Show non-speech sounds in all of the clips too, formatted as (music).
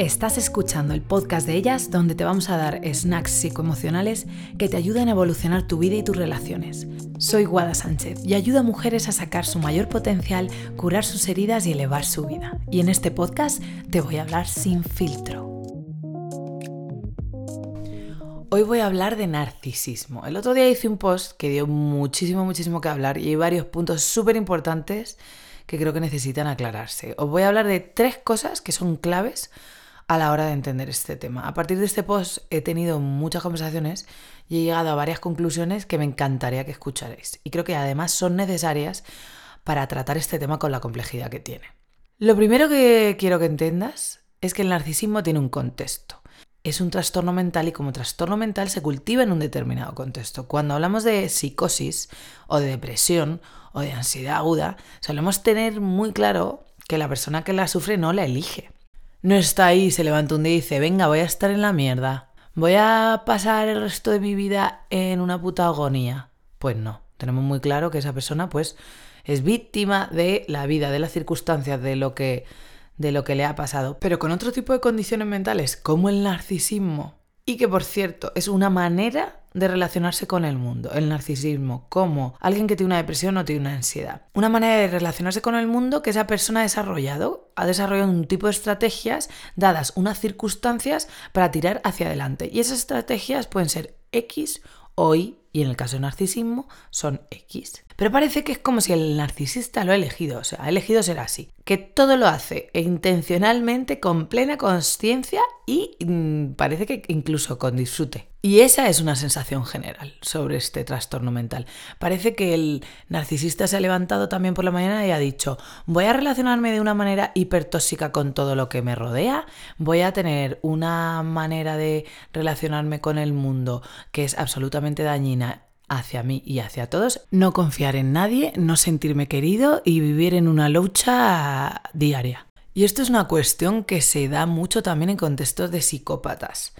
Estás escuchando el podcast de ellas donde te vamos a dar snacks psicoemocionales que te ayuden a evolucionar tu vida y tus relaciones. Soy Guada Sánchez y ayudo a mujeres a sacar su mayor potencial, curar sus heridas y elevar su vida. Y en este podcast te voy a hablar sin filtro. Hoy voy a hablar de narcisismo. El otro día hice un post que dio muchísimo, muchísimo que hablar y hay varios puntos súper importantes que creo que necesitan aclararse. Os voy a hablar de tres cosas que son claves a la hora de entender este tema. A partir de este post he tenido muchas conversaciones y he llegado a varias conclusiones que me encantaría que escucharais. Y creo que además son necesarias para tratar este tema con la complejidad que tiene. Lo primero que quiero que entiendas es que el narcisismo tiene un contexto. Es un trastorno mental y como trastorno mental se cultiva en un determinado contexto. Cuando hablamos de psicosis o de depresión o de ansiedad aguda, solemos tener muy claro que la persona que la sufre no la elige. No está ahí, se levanta un día y dice, venga, voy a estar en la mierda. Voy a pasar el resto de mi vida en una puta agonía. Pues no, tenemos muy claro que esa persona pues es víctima de la vida, de las circunstancias, de lo que de lo que le ha pasado, pero con otro tipo de condiciones mentales como el narcisismo y que por cierto es una manera de relacionarse con el mundo, el narcisismo, como alguien que tiene una depresión o tiene una ansiedad. Una manera de relacionarse con el mundo que esa persona ha desarrollado, ha desarrollado un tipo de estrategias dadas unas circunstancias para tirar hacia adelante. Y esas estrategias pueden ser X o Y y en el caso del narcisismo son X. Pero parece que es como si el narcisista lo ha elegido, o sea, ha elegido ser así, que todo lo hace intencionalmente, con plena conciencia y mm, parece que incluso con disfrute. Y esa es una sensación general sobre este trastorno mental. Parece que el narcisista se ha levantado también por la mañana y ha dicho, voy a relacionarme de una manera hipertóxica con todo lo que me rodea, voy a tener una manera de relacionarme con el mundo que es absolutamente dañina hacia mí y hacia todos, no confiar en nadie, no sentirme querido y vivir en una lucha diaria. Y esto es una cuestión que se da mucho también en contextos de psicópatas,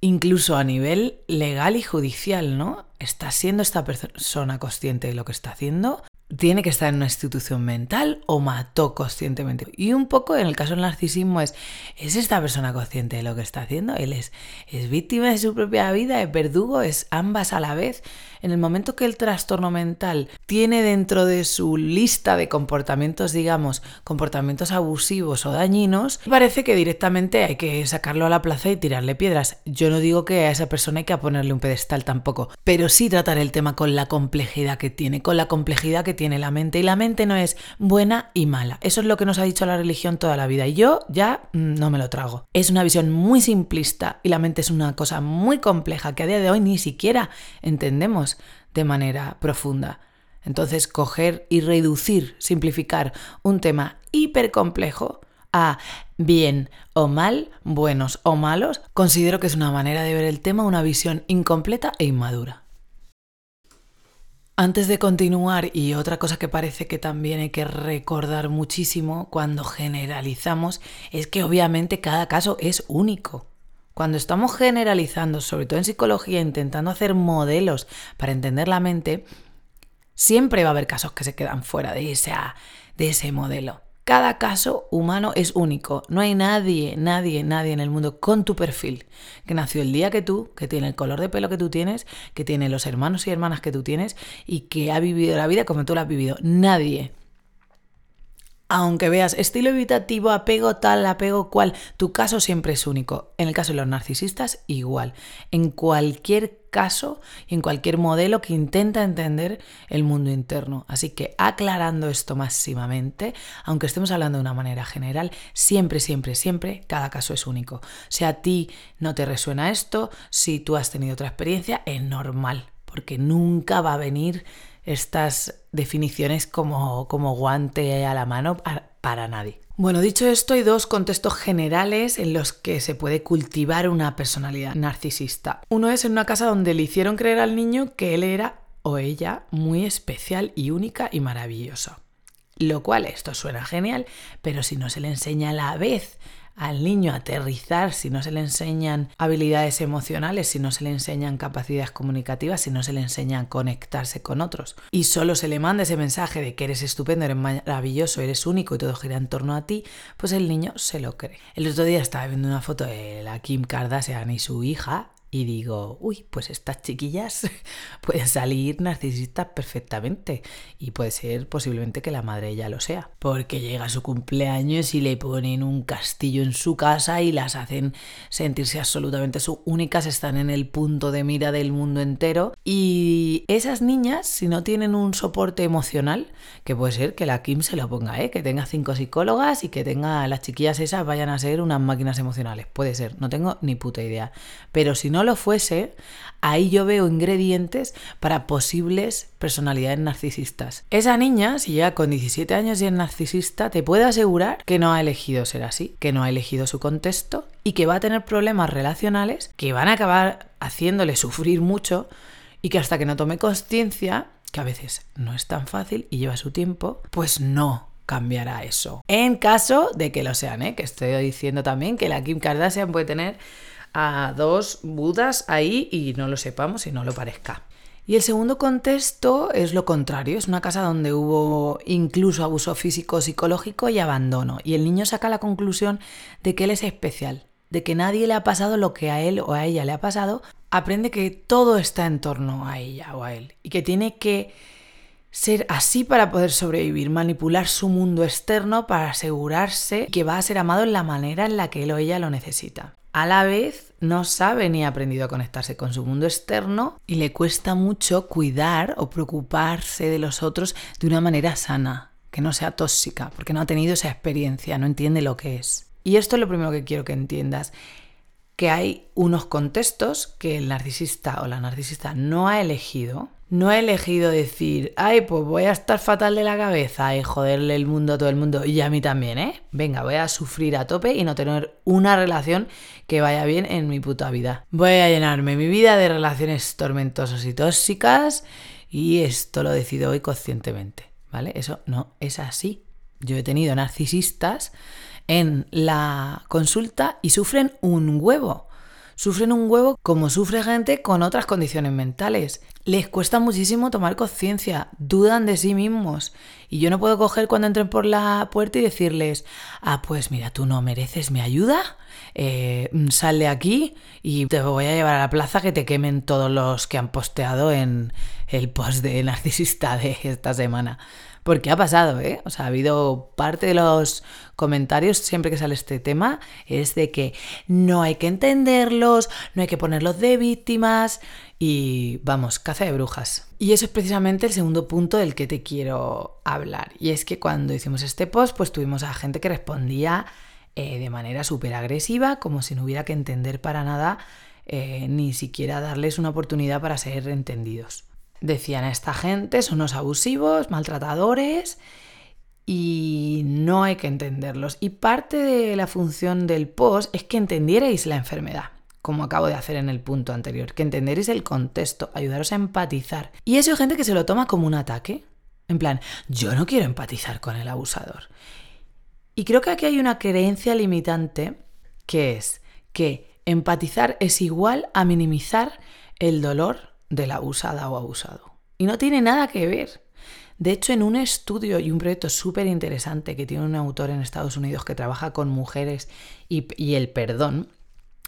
incluso a nivel legal y judicial, ¿no? ¿Está siendo esta persona consciente de lo que está haciendo? tiene que estar en una institución mental o mató conscientemente. Y un poco en el caso del narcisismo es, ¿es esta persona consciente de lo que está haciendo? Él es, es víctima de su propia vida, es verdugo, es ambas a la vez. En el momento que el trastorno mental tiene dentro de su lista de comportamientos, digamos, comportamientos abusivos o dañinos, parece que directamente hay que sacarlo a la plaza y tirarle piedras. Yo no digo que a esa persona hay que ponerle un pedestal tampoco, pero sí tratar el tema con la complejidad que tiene, con la complejidad que tiene la mente. Y la mente no es buena y mala. Eso es lo que nos ha dicho la religión toda la vida. Y yo ya mm, no me lo trago. Es una visión muy simplista y la mente es una cosa muy compleja que a día de hoy ni siquiera entendemos de manera profunda. Entonces, coger y reducir, simplificar un tema hiper complejo a bien o mal, buenos o malos, considero que es una manera de ver el tema, una visión incompleta e inmadura. Antes de continuar, y otra cosa que parece que también hay que recordar muchísimo cuando generalizamos, es que obviamente cada caso es único. Cuando estamos generalizando, sobre todo en psicología, intentando hacer modelos para entender la mente, siempre va a haber casos que se quedan fuera de, de ese modelo. Cada caso humano es único. No hay nadie, nadie, nadie en el mundo con tu perfil que nació el día que tú, que tiene el color de pelo que tú tienes, que tiene los hermanos y hermanas que tú tienes y que ha vivido la vida como tú la has vivido. Nadie. Aunque veas estilo evitativo, apego tal, apego cual, tu caso siempre es único. En el caso de los narcisistas, igual. En cualquier caso y en cualquier modelo que intenta entender el mundo interno. Así que aclarando esto máximamente, aunque estemos hablando de una manera general, siempre, siempre, siempre, cada caso es único. Si a ti no te resuena esto, si tú has tenido otra experiencia, es normal, porque nunca va a venir estas definiciones como, como guante a la mano para nadie. Bueno, dicho esto, hay dos contextos generales en los que se puede cultivar una personalidad narcisista. Uno es en una casa donde le hicieron creer al niño que él era o ella muy especial y única y maravilloso. Lo cual esto suena genial, pero si no se le enseña a la vez al niño aterrizar si no se le enseñan habilidades emocionales, si no se le enseñan capacidades comunicativas, si no se le enseñan conectarse con otros. Y solo se le manda ese mensaje de que eres estupendo, eres maravilloso, eres único y todo gira en torno a ti, pues el niño se lo cree. El otro día estaba viendo una foto de la Kim Kardashian y su hija y digo, uy, pues estas chiquillas (laughs) pueden salir narcisistas perfectamente y puede ser posiblemente que la madre ya lo sea, porque llega su cumpleaños y le ponen un castillo en su casa y las hacen sentirse absolutamente su únicas, están en el punto de mira del mundo entero y esas niñas, si no tienen un soporte emocional, que puede ser que la Kim se lo ponga, ¿eh? que tenga cinco psicólogas y que tenga las chiquillas esas vayan a ser unas máquinas emocionales, puede ser, no tengo ni puta idea, pero si no no lo fuese, ahí yo veo ingredientes para posibles personalidades narcisistas. Esa niña, si llega con 17 años y es narcisista, te puedo asegurar que no ha elegido ser así, que no ha elegido su contexto y que va a tener problemas relacionales que van a acabar haciéndole sufrir mucho y que hasta que no tome conciencia, que a veces no es tan fácil y lleva su tiempo, pues no cambiará eso. En caso de que lo sean, ¿eh? que estoy diciendo también que la Kim Kardashian puede tener a dos budas ahí y no lo sepamos y no lo parezca. Y el segundo contexto es lo contrario, es una casa donde hubo incluso abuso físico, psicológico y abandono. Y el niño saca la conclusión de que él es especial, de que nadie le ha pasado lo que a él o a ella le ha pasado, aprende que todo está en torno a ella o a él y que tiene que ser así para poder sobrevivir, manipular su mundo externo para asegurarse que va a ser amado en la manera en la que él o ella lo necesita a la vez no sabe ni ha aprendido a conectarse con su mundo externo y le cuesta mucho cuidar o preocuparse de los otros de una manera sana, que no sea tóxica, porque no ha tenido esa experiencia, no entiende lo que es. Y esto es lo primero que quiero que entiendas, que hay unos contextos que el narcisista o la narcisista no ha elegido no he elegido decir, ay, pues voy a estar fatal de la cabeza y joderle el mundo a todo el mundo y a mí también, ¿eh? Venga, voy a sufrir a tope y no tener una relación que vaya bien en mi puta vida. Voy a llenarme mi vida de relaciones tormentosas y tóxicas y esto lo decido hoy conscientemente, ¿vale? Eso no es así. Yo he tenido narcisistas en la consulta y sufren un huevo. Sufren un huevo como sufre gente con otras condiciones mentales les cuesta muchísimo tomar conciencia, dudan de sí mismos. Y yo no puedo coger cuando entren por la puerta y decirles, ah, pues mira, tú no mereces mi ayuda, eh, sal de aquí y te voy a llevar a la plaza que te quemen todos los que han posteado en el post de narcisista de esta semana. Porque ha pasado, ¿eh? O sea, ha habido parte de los comentarios siempre que sale este tema es de que no hay que entenderlos, no hay que ponerlos de víctimas y vamos, caza de brujas. Y eso es precisamente el segundo punto del que te quiero hablar. Y es que cuando hicimos este post, pues tuvimos a gente que respondía eh, de manera súper agresiva, como si no hubiera que entender para nada, eh, ni siquiera darles una oportunidad para ser entendidos. Decían a esta gente son unos abusivos, maltratadores y no hay que entenderlos. Y parte de la función del post es que entendierais la enfermedad, como acabo de hacer en el punto anterior, que entendierais el contexto, ayudaros a empatizar. Y eso hay gente que se lo toma como un ataque. En plan, yo no quiero empatizar con el abusador. Y creo que aquí hay una creencia limitante que es que empatizar es igual a minimizar el dolor de la abusada o abusado. Y no tiene nada que ver. De hecho, en un estudio y un proyecto súper interesante que tiene un autor en Estados Unidos que trabaja con mujeres y, y, el perdón,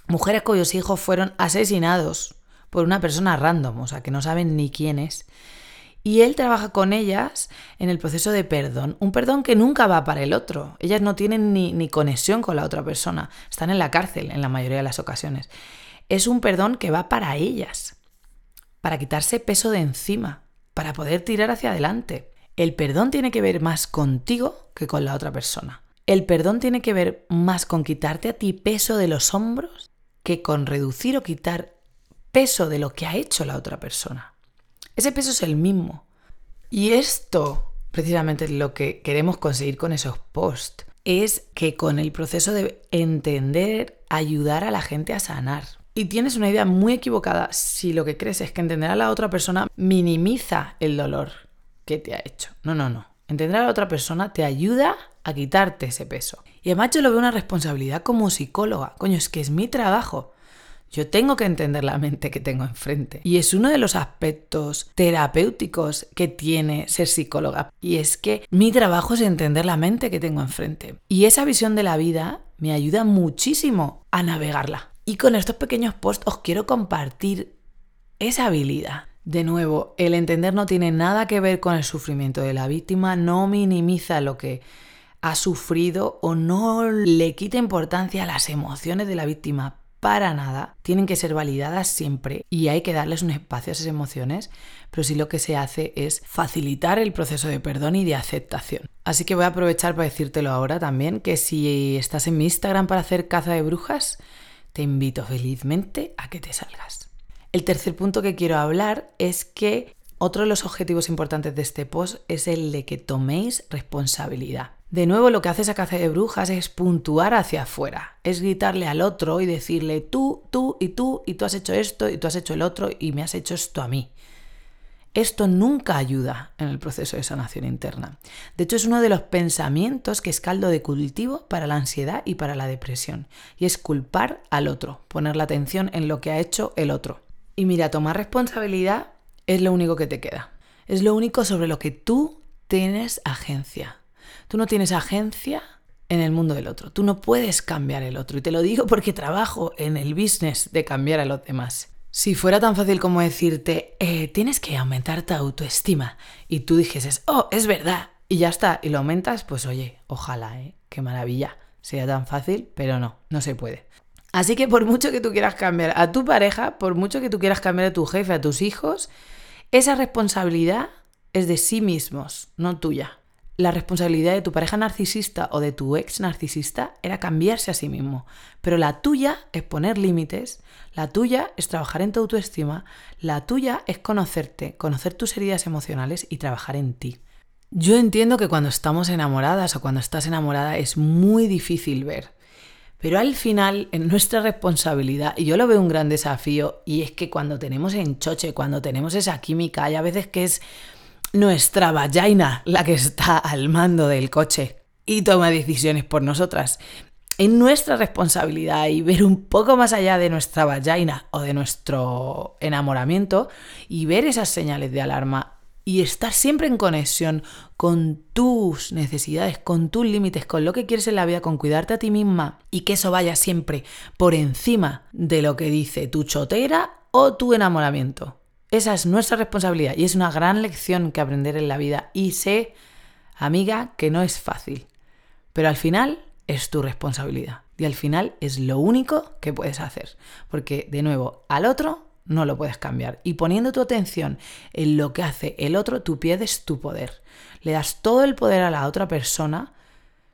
mujeres cuyos hijos fueron asesinados por una persona random, o sea, que no saben ni quién es. Y él trabaja con ellas en el proceso de perdón, un perdón que nunca va para el otro. Ellas no tienen ni, conexión con la otra persona, están en la cárcel en la mayoría de las ocasiones. Es un perdón que va para ellas para quitarse peso de encima, para poder tirar hacia adelante. El perdón tiene que ver más contigo que con la otra persona. El perdón tiene que ver más con quitarte a ti peso de los hombros que con reducir o quitar peso de lo que ha hecho la otra persona. Ese peso es el mismo. Y esto, precisamente lo que queremos conseguir con esos posts, es que con el proceso de entender, ayudar a la gente a sanar. Y tienes una idea muy equivocada si lo que crees es que entender a la otra persona minimiza el dolor que te ha hecho. No, no, no. Entender a la otra persona te ayuda a quitarte ese peso. Y además yo lo veo una responsabilidad como psicóloga. Coño, es que es mi trabajo. Yo tengo que entender la mente que tengo enfrente. Y es uno de los aspectos terapéuticos que tiene ser psicóloga. Y es que mi trabajo es entender la mente que tengo enfrente. Y esa visión de la vida me ayuda muchísimo a navegarla. Y con estos pequeños posts os quiero compartir esa habilidad. De nuevo, el entender no tiene nada que ver con el sufrimiento de la víctima, no minimiza lo que ha sufrido o no le quita importancia a las emociones de la víctima para nada, tienen que ser validadas siempre y hay que darles un espacio a esas emociones, pero sí lo que se hace es facilitar el proceso de perdón y de aceptación. Así que voy a aprovechar para decírtelo ahora también, que si estás en mi Instagram para hacer caza de brujas, te invito felizmente a que te salgas. El tercer punto que quiero hablar es que otro de los objetivos importantes de este post es el de que toméis responsabilidad. De nuevo, lo que hace esa caza de brujas es puntuar hacia afuera, es gritarle al otro y decirle tú, tú y tú, y tú has hecho esto y tú has hecho el otro y me has hecho esto a mí. Esto nunca ayuda en el proceso de sanación interna. De hecho, es uno de los pensamientos que es caldo de cultivo para la ansiedad y para la depresión. Y es culpar al otro, poner la atención en lo que ha hecho el otro. Y mira, tomar responsabilidad es lo único que te queda. Es lo único sobre lo que tú tienes agencia. Tú no tienes agencia en el mundo del otro. Tú no puedes cambiar el otro. Y te lo digo porque trabajo en el business de cambiar a los demás. Si fuera tan fácil como decirte, eh, tienes que aumentar tu autoestima, y tú dijeses, oh, es verdad, y ya está, y lo aumentas, pues oye, ojalá, ¿eh? Qué maravilla. Sería tan fácil, pero no, no se puede. Así que por mucho que tú quieras cambiar a tu pareja, por mucho que tú quieras cambiar a tu jefe, a tus hijos, esa responsabilidad es de sí mismos, no tuya. La responsabilidad de tu pareja narcisista o de tu ex narcisista era cambiarse a sí mismo, pero la tuya es poner límites, la tuya es trabajar en tu autoestima, la tuya es conocerte, conocer tus heridas emocionales y trabajar en ti. Yo entiendo que cuando estamos enamoradas o cuando estás enamorada es muy difícil ver, pero al final, en nuestra responsabilidad, y yo lo veo un gran desafío, y es que cuando tenemos enchoche, cuando tenemos esa química, hay a veces que es nuestra vagina la que está al mando del coche y toma decisiones por nosotras. Es nuestra responsabilidad y ver un poco más allá de nuestra vagina o de nuestro enamoramiento y ver esas señales de alarma y estar siempre en conexión con tus necesidades, con tus límites, con lo que quieres en la vida, con cuidarte a ti misma y que eso vaya siempre por encima de lo que dice tu chotera o tu enamoramiento. Esa es nuestra responsabilidad y es una gran lección que aprender en la vida. Y sé, amiga, que no es fácil, pero al final es tu responsabilidad y al final es lo único que puedes hacer. Porque, de nuevo, al otro no lo puedes cambiar. Y poniendo tu atención en lo que hace el otro, tú pierdes tu poder. Le das todo el poder a la otra persona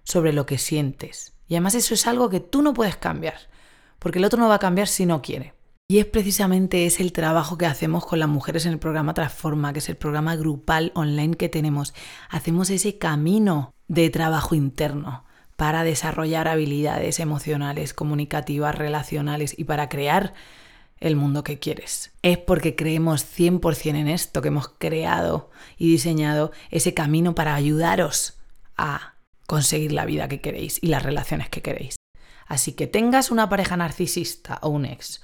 sobre lo que sientes. Y además eso es algo que tú no puedes cambiar, porque el otro no va a cambiar si no quiere. Y es precisamente ese el trabajo que hacemos con las mujeres en el programa Transforma, que es el programa grupal online que tenemos. Hacemos ese camino de trabajo interno para desarrollar habilidades emocionales, comunicativas, relacionales y para crear el mundo que quieres. Es porque creemos 100% en esto que hemos creado y diseñado ese camino para ayudaros a conseguir la vida que queréis y las relaciones que queréis. Así que tengas una pareja narcisista o un ex,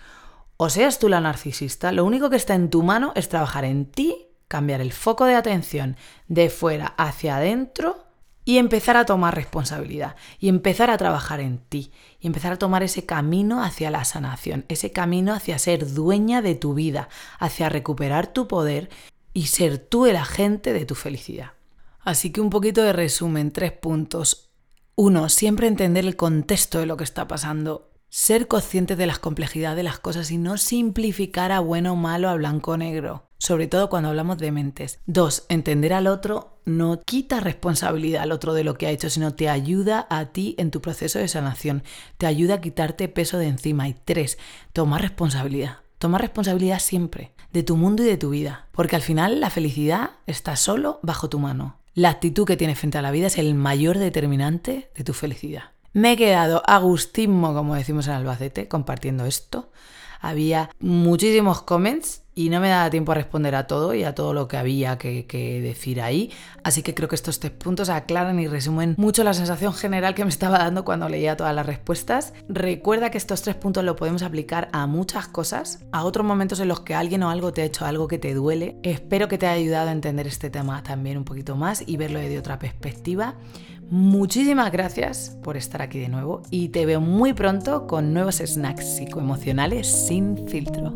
o seas tú la narcisista, lo único que está en tu mano es trabajar en ti, cambiar el foco de atención de fuera hacia adentro y empezar a tomar responsabilidad y empezar a trabajar en ti y empezar a tomar ese camino hacia la sanación, ese camino hacia ser dueña de tu vida, hacia recuperar tu poder y ser tú el agente de tu felicidad. Así que un poquito de resumen, tres puntos. Uno, siempre entender el contexto de lo que está pasando. Ser consciente de las complejidades de las cosas y no simplificar a bueno o malo, a blanco o negro sobre todo cuando hablamos de mentes. Dos, entender al otro no quita responsabilidad al otro de lo que ha hecho, sino te ayuda a ti en tu proceso de sanación, te ayuda a quitarte peso de encima. Y tres, toma responsabilidad. Toma responsabilidad siempre de tu mundo y de tu vida, porque al final la felicidad está solo bajo tu mano. La actitud que tienes frente a la vida es el mayor determinante de tu felicidad. Me he quedado agustismo, como decimos en Albacete, compartiendo esto. Había muchísimos comments y no me daba tiempo a responder a todo y a todo lo que había que, que, decir ahí. Así que creo que estos tres puntos aclaran y resumen mucho la sensación general que me estaba dando cuando leía todas las respuestas. Recuerda que estos tres puntos lo podemos aplicar a muchas cosas, a otros momentos en los que alguien o algo te ha hecho algo que te duele. Espero que te haya ayudado a entender este tema también un poquito más y verlo desde otra perspectiva. Muchísimas gracias por estar aquí de nuevo y te veo muy pronto con nuevos snacks psicoemocionales sin filtro.